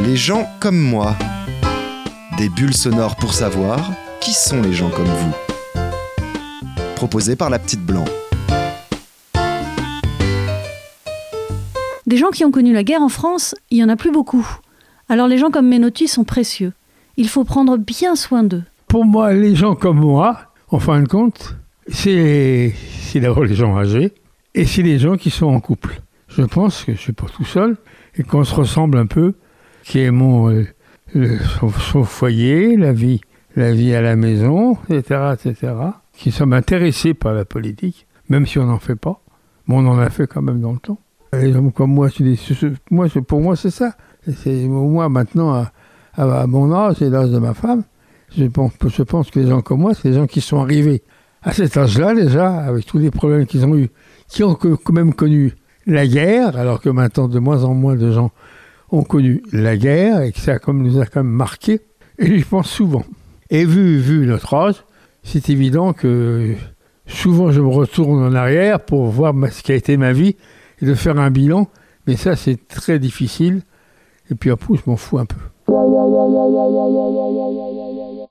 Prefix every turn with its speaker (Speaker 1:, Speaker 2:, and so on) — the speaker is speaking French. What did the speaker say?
Speaker 1: Les gens comme moi. Des bulles sonores pour savoir qui sont les gens comme vous. Proposé par la petite blanc.
Speaker 2: Des gens qui ont connu la guerre en France, il y en a plus beaucoup. Alors les gens comme Menotti sont précieux. Il faut prendre bien soin d'eux.
Speaker 3: Pour moi, les gens comme moi, en fin de compte, c'est d'abord les gens âgés et c'est les gens qui sont en couple. Je pense que je suis pas tout seul et qu'on se ressemble un peu, qui aimons euh, son, foyer, la vie, la vie à la maison, etc., etc., qui sommes intéressés par la politique, même si on n'en fait pas. Mais on en a fait quand même dans le temps. Les gens comme moi, pour moi, c'est ça. Moi maintenant, à, mon âge et l'âge de ma femme, je pense, je pense que les gens comme moi, c'est les gens qui sont arrivés à cet âge-là déjà, avec tous les problèmes qu'ils ont eus, qui ont quand même connu la guerre, alors que maintenant de moins en moins de gens ont connu la guerre et que ça comme, nous a quand même marqué. Et je pense souvent. Et vu, vu notre âge, c'est évident que souvent je me retourne en arrière pour voir ce qu'a été ma vie et de faire un bilan. Mais ça, c'est très difficile. Et puis après, je m'en fous un peu.